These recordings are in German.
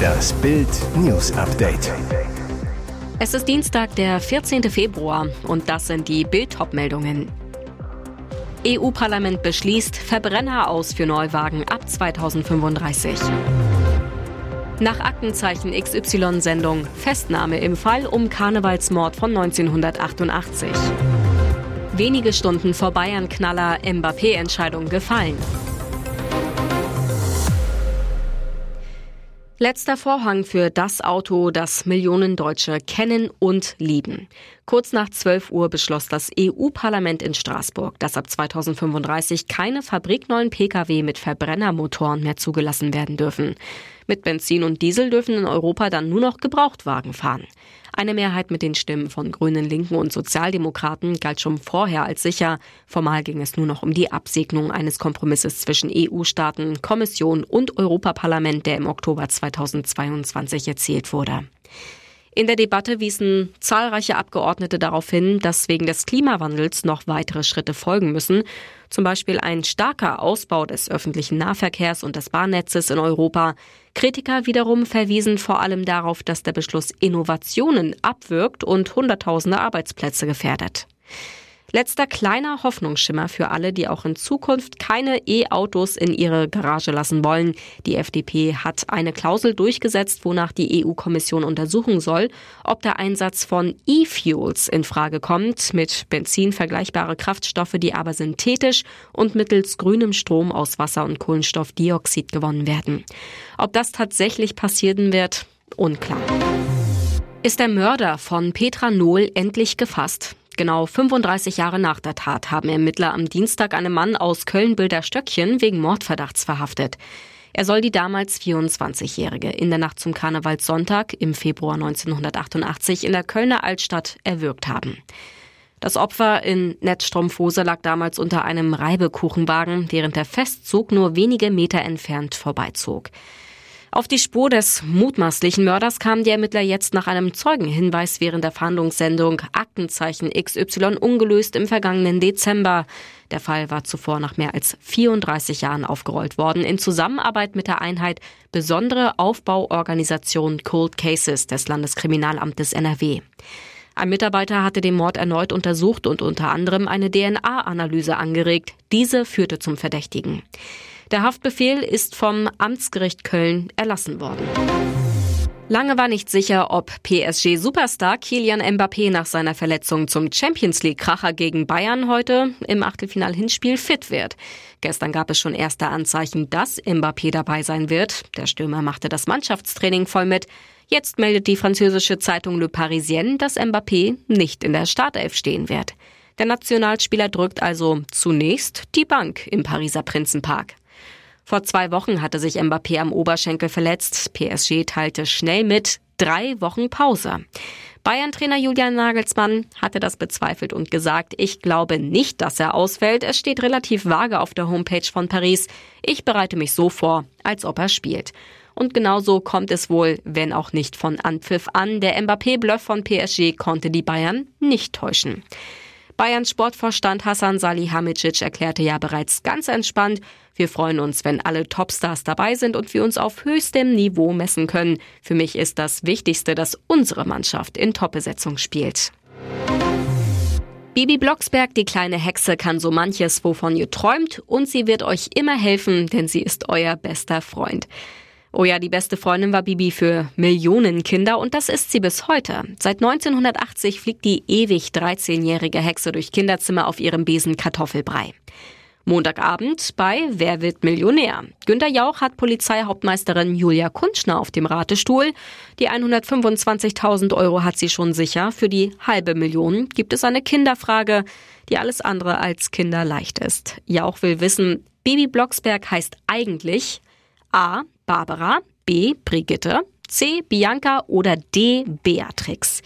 Das Bild News Update. Es ist Dienstag, der 14. Februar und das sind die Bild meldungen EU-Parlament beschließt Verbrenner aus für Neuwagen ab 2035. Nach Aktenzeichen XY-Sendung Festnahme im Fall um Karnevalsmord von 1988. Wenige Stunden vor Bayern-Knaller Mbappé-Entscheidung gefallen. Letzter Vorhang für das Auto, das Millionen Deutsche kennen und lieben. Kurz nach 12 Uhr beschloss das EU-Parlament in Straßburg, dass ab 2035 keine fabrikneuen Pkw mit Verbrennermotoren mehr zugelassen werden dürfen. Mit Benzin und Diesel dürfen in Europa dann nur noch Gebrauchtwagen fahren. Eine Mehrheit mit den Stimmen von Grünen, Linken und Sozialdemokraten galt schon vorher als sicher. Formal ging es nur noch um die Absegnung eines Kompromisses zwischen EU-Staaten, Kommission und Europaparlament, der im Oktober 2022 erzielt wurde. In der Debatte wiesen zahlreiche Abgeordnete darauf hin, dass wegen des Klimawandels noch weitere Schritte folgen müssen, zum Beispiel ein starker Ausbau des öffentlichen Nahverkehrs und des Bahnnetzes in Europa. Kritiker wiederum verwiesen vor allem darauf, dass der Beschluss Innovationen abwirkt und Hunderttausende Arbeitsplätze gefährdet. Letzter kleiner Hoffnungsschimmer für alle, die auch in Zukunft keine E-Autos in ihre Garage lassen wollen. Die FDP hat eine Klausel durchgesetzt, wonach die EU-Kommission untersuchen soll, ob der Einsatz von E-Fuels in Frage kommt, mit Benzin vergleichbare Kraftstoffe, die aber synthetisch und mittels grünem Strom aus Wasser und Kohlenstoffdioxid gewonnen werden. Ob das tatsächlich passieren wird, unklar. Ist der Mörder von Petra Nohl endlich gefasst? Genau 35 Jahre nach der Tat haben Ermittler am Dienstag einen Mann aus Köln-Bilder-Stöckchen wegen Mordverdachts verhaftet. Er soll die damals 24-Jährige in der Nacht zum Karnevalssonntag im Februar 1988 in der Kölner Altstadt erwürgt haben. Das Opfer in Netzstrumpfhose lag damals unter einem Reibekuchenwagen, während der Festzug nur wenige Meter entfernt vorbeizog. Auf die Spur des mutmaßlichen Mörders kamen die Ermittler jetzt nach einem Zeugenhinweis während der Verhandlungssendung Aktenzeichen XY ungelöst im vergangenen Dezember. Der Fall war zuvor nach mehr als 34 Jahren aufgerollt worden in Zusammenarbeit mit der Einheit Besondere Aufbauorganisation Cold Cases des Landeskriminalamtes NRW. Ein Mitarbeiter hatte den Mord erneut untersucht und unter anderem eine DNA-Analyse angeregt. Diese führte zum Verdächtigen. Der Haftbefehl ist vom Amtsgericht Köln erlassen worden. Lange war nicht sicher, ob PSG-Superstar Kilian Mbappé nach seiner Verletzung zum Champions League-Kracher gegen Bayern heute im Achtelfinal-Hinspiel fit wird. Gestern gab es schon erste Anzeichen, dass Mbappé dabei sein wird. Der Stürmer machte das Mannschaftstraining voll mit. Jetzt meldet die französische Zeitung Le Parisien, dass Mbappé nicht in der Startelf stehen wird. Der Nationalspieler drückt also zunächst die Bank im Pariser Prinzenpark. Vor zwei Wochen hatte sich Mbappé am Oberschenkel verletzt. PSG teilte schnell mit drei Wochen Pause. Bayern-Trainer Julian Nagelsmann hatte das bezweifelt und gesagt, ich glaube nicht, dass er ausfällt. Es steht relativ vage auf der Homepage von Paris. Ich bereite mich so vor, als ob er spielt. Und genauso kommt es wohl, wenn auch nicht von Anpfiff an. Der Mbappé-Bluff von PSG konnte die Bayern nicht täuschen. Bayerns Sportvorstand Hassan Salihamidzic erklärte ja bereits ganz entspannt, wir freuen uns, wenn alle Topstars dabei sind und wir uns auf höchstem Niveau messen können. Für mich ist das Wichtigste, dass unsere Mannschaft in Topbesetzung spielt. Bibi Blocksberg, die kleine Hexe, kann so manches, wovon ihr träumt, und sie wird euch immer helfen, denn sie ist euer bester Freund. Oh ja, die beste Freundin war Bibi für Millionen Kinder und das ist sie bis heute. Seit 1980 fliegt die ewig 13-jährige Hexe durch Kinderzimmer auf ihrem Besen Kartoffelbrei. Montagabend bei Wer wird Millionär? Günter Jauch hat Polizeihauptmeisterin Julia Kunschner auf dem Ratestuhl. Die 125.000 Euro hat sie schon sicher. Für die halbe Million gibt es eine Kinderfrage, die alles andere als kinderleicht ist. Jauch will wissen, Baby Blocksberg heißt eigentlich A. Barbara, B. Brigitte, C. Bianca oder D. Beatrix.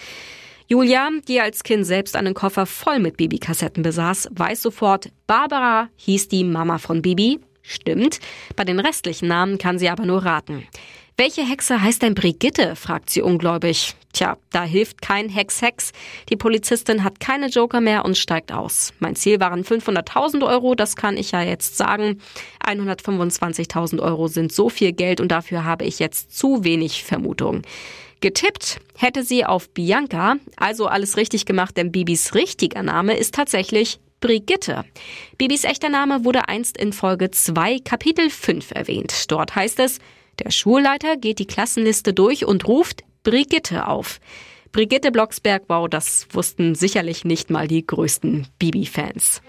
Julia, die als Kind selbst einen Koffer voll mit Babykassetten besaß, weiß sofort, Barbara hieß die Mama von Bibi. Stimmt. Bei den restlichen Namen kann sie aber nur raten. Welche Hexe heißt denn Brigitte? fragt sie ungläubig. Tja, da hilft kein Hex-Hex. Die Polizistin hat keine Joker mehr und steigt aus. Mein Ziel waren 500.000 Euro, das kann ich ja jetzt sagen. 125.000 Euro sind so viel Geld und dafür habe ich jetzt zu wenig Vermutung. Getippt hätte sie auf Bianca, also alles richtig gemacht, denn Bibis richtiger Name ist tatsächlich Brigitte. Bibis echter Name wurde einst in Folge 2 Kapitel 5 erwähnt. Dort heißt es, der Schulleiter geht die Klassenliste durch und ruft Brigitte auf. Brigitte Blocksberg, wow, das wussten sicherlich nicht mal die größten Bibi-Fans.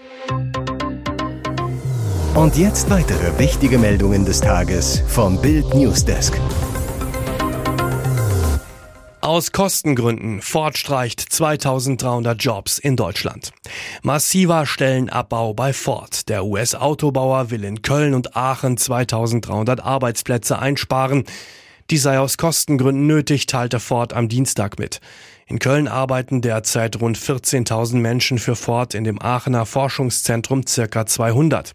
Und jetzt weitere wichtige Meldungen des Tages vom Bild Newsdesk. Aus Kostengründen Ford streicht 2300 Jobs in Deutschland. Massiver Stellenabbau bei Ford. Der US-Autobauer will in Köln und Aachen 2300 Arbeitsplätze einsparen. Die sei aus Kostengründen nötig, teilte Ford am Dienstag mit. In Köln arbeiten derzeit rund 14.000 Menschen für Ford, in dem Aachener Forschungszentrum circa 200.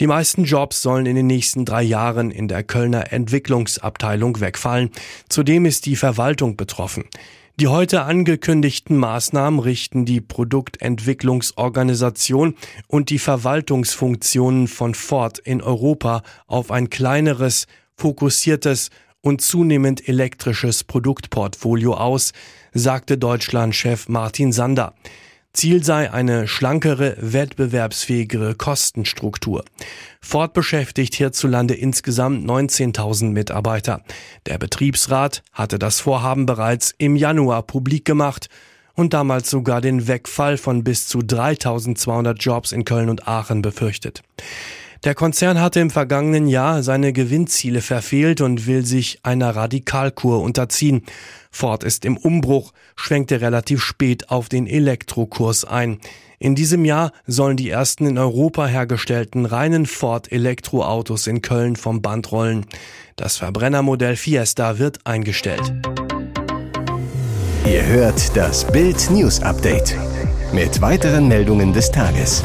Die meisten Jobs sollen in den nächsten drei Jahren in der Kölner Entwicklungsabteilung wegfallen. Zudem ist die Verwaltung betroffen. Die heute angekündigten Maßnahmen richten die Produktentwicklungsorganisation und die Verwaltungsfunktionen von Ford in Europa auf ein kleineres, fokussiertes und zunehmend elektrisches Produktportfolio aus, sagte Deutschlandchef Martin Sander. Ziel sei eine schlankere, wettbewerbsfähigere Kostenstruktur. Ford beschäftigt hierzulande insgesamt 19.000 Mitarbeiter. Der Betriebsrat hatte das Vorhaben bereits im Januar publik gemacht und damals sogar den Wegfall von bis zu 3.200 Jobs in Köln und Aachen befürchtet. Der Konzern hatte im vergangenen Jahr seine Gewinnziele verfehlt und will sich einer Radikalkur unterziehen. Ford ist im Umbruch, schwenkte relativ spät auf den Elektrokurs ein. In diesem Jahr sollen die ersten in Europa hergestellten reinen Ford Elektroautos in Köln vom Band rollen. Das Verbrennermodell Fiesta wird eingestellt. Ihr hört das Bild News Update mit weiteren Meldungen des Tages.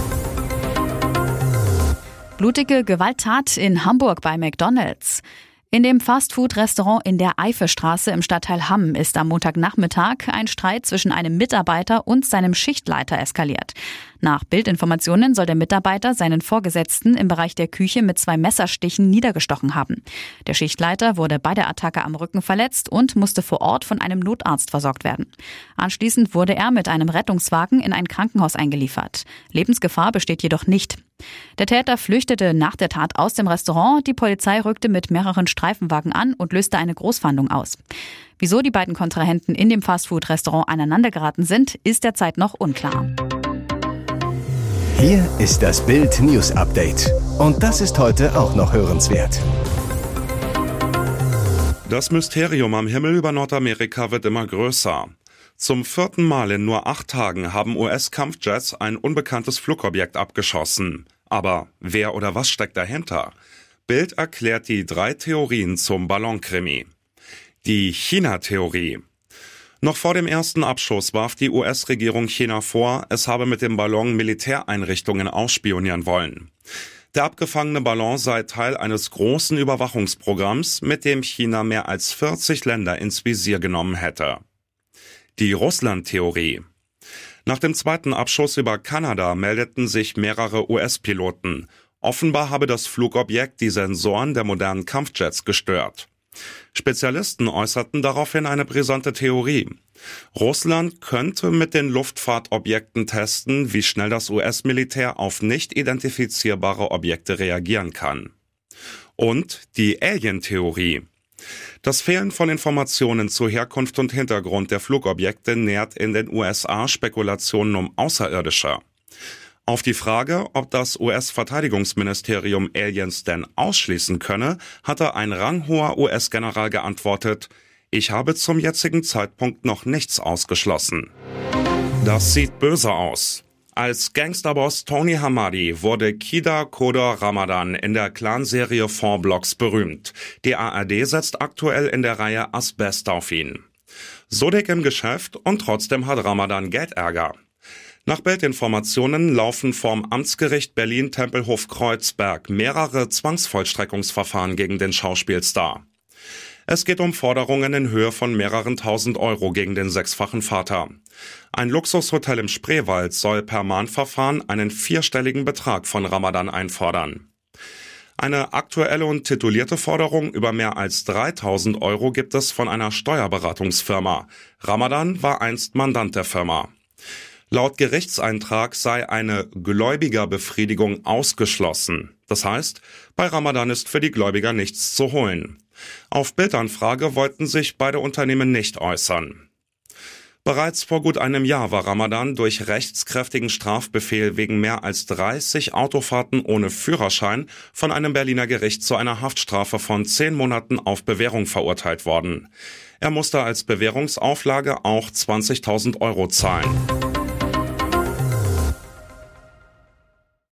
Blutige Gewalttat in Hamburg bei McDonald's. In dem Fastfood-Restaurant in der Eifestraße im Stadtteil Hamm ist am Montagnachmittag ein Streit zwischen einem Mitarbeiter und seinem Schichtleiter eskaliert. Nach Bildinformationen soll der Mitarbeiter seinen Vorgesetzten im Bereich der Küche mit zwei Messerstichen niedergestochen haben. Der Schichtleiter wurde bei der Attacke am Rücken verletzt und musste vor Ort von einem Notarzt versorgt werden. Anschließend wurde er mit einem Rettungswagen in ein Krankenhaus eingeliefert. Lebensgefahr besteht jedoch nicht. Der Täter flüchtete nach der Tat aus dem Restaurant. Die Polizei rückte mit mehreren Streifenwagen an und löste eine Großfahndung aus. Wieso die beiden Kontrahenten in dem Fastfood-Restaurant aneinandergeraten sind, ist derzeit noch unklar. Hier ist das Bild News Update. Und das ist heute auch noch hörenswert. Das Mysterium am Himmel über Nordamerika wird immer größer. Zum vierten Mal in nur acht Tagen haben US-Kampfjets ein unbekanntes Flugobjekt abgeschossen. Aber wer oder was steckt dahinter? Bild erklärt die drei Theorien zum Ballonkrimi. Die China-Theorie. Noch vor dem ersten Abschuss warf die US-Regierung China vor, es habe mit dem Ballon Militäreinrichtungen ausspionieren wollen. Der abgefangene Ballon sei Teil eines großen Überwachungsprogramms, mit dem China mehr als 40 Länder ins Visier genommen hätte. Die Russland-Theorie. Nach dem zweiten Abschuss über Kanada meldeten sich mehrere US-Piloten. Offenbar habe das Flugobjekt die Sensoren der modernen Kampfjets gestört. Spezialisten äußerten daraufhin eine brisante Theorie. Russland könnte mit den Luftfahrtobjekten testen, wie schnell das US-Militär auf nicht identifizierbare Objekte reagieren kann. Und die Alien-Theorie. Das Fehlen von Informationen zur Herkunft und Hintergrund der Flugobjekte nährt in den USA Spekulationen um Außerirdische. Auf die Frage, ob das US-Verteidigungsministerium Aliens denn ausschließen könne, hatte ein ranghoher US-General geantwortet, ich habe zum jetzigen Zeitpunkt noch nichts ausgeschlossen. Das sieht böse aus. Als Gangsterboss Tony Hamadi wurde Kida Kodor Ramadan in der Clanserie Four Blocks berühmt. Die ARD setzt aktuell in der Reihe Asbest auf ihn. So dick im Geschäft und trotzdem hat Ramadan Geldärger. Nach Bildinformationen laufen vorm Amtsgericht Berlin-Tempelhof-Kreuzberg mehrere Zwangsvollstreckungsverfahren gegen den Schauspielstar. Es geht um Forderungen in Höhe von mehreren tausend Euro gegen den sechsfachen Vater. Ein Luxushotel im Spreewald soll per Mahnverfahren einen vierstelligen Betrag von Ramadan einfordern. Eine aktuelle und titulierte Forderung über mehr als 3000 Euro gibt es von einer Steuerberatungsfirma. Ramadan war einst Mandant der Firma. Laut Gerichtseintrag sei eine Gläubigerbefriedigung ausgeschlossen. Das heißt, bei Ramadan ist für die Gläubiger nichts zu holen. Auf Bildanfrage wollten sich beide Unternehmen nicht äußern. Bereits vor gut einem Jahr war Ramadan durch rechtskräftigen Strafbefehl wegen mehr als 30 Autofahrten ohne Führerschein von einem Berliner Gericht zu einer Haftstrafe von zehn Monaten auf Bewährung verurteilt worden. Er musste als Bewährungsauflage auch 20.000 Euro zahlen.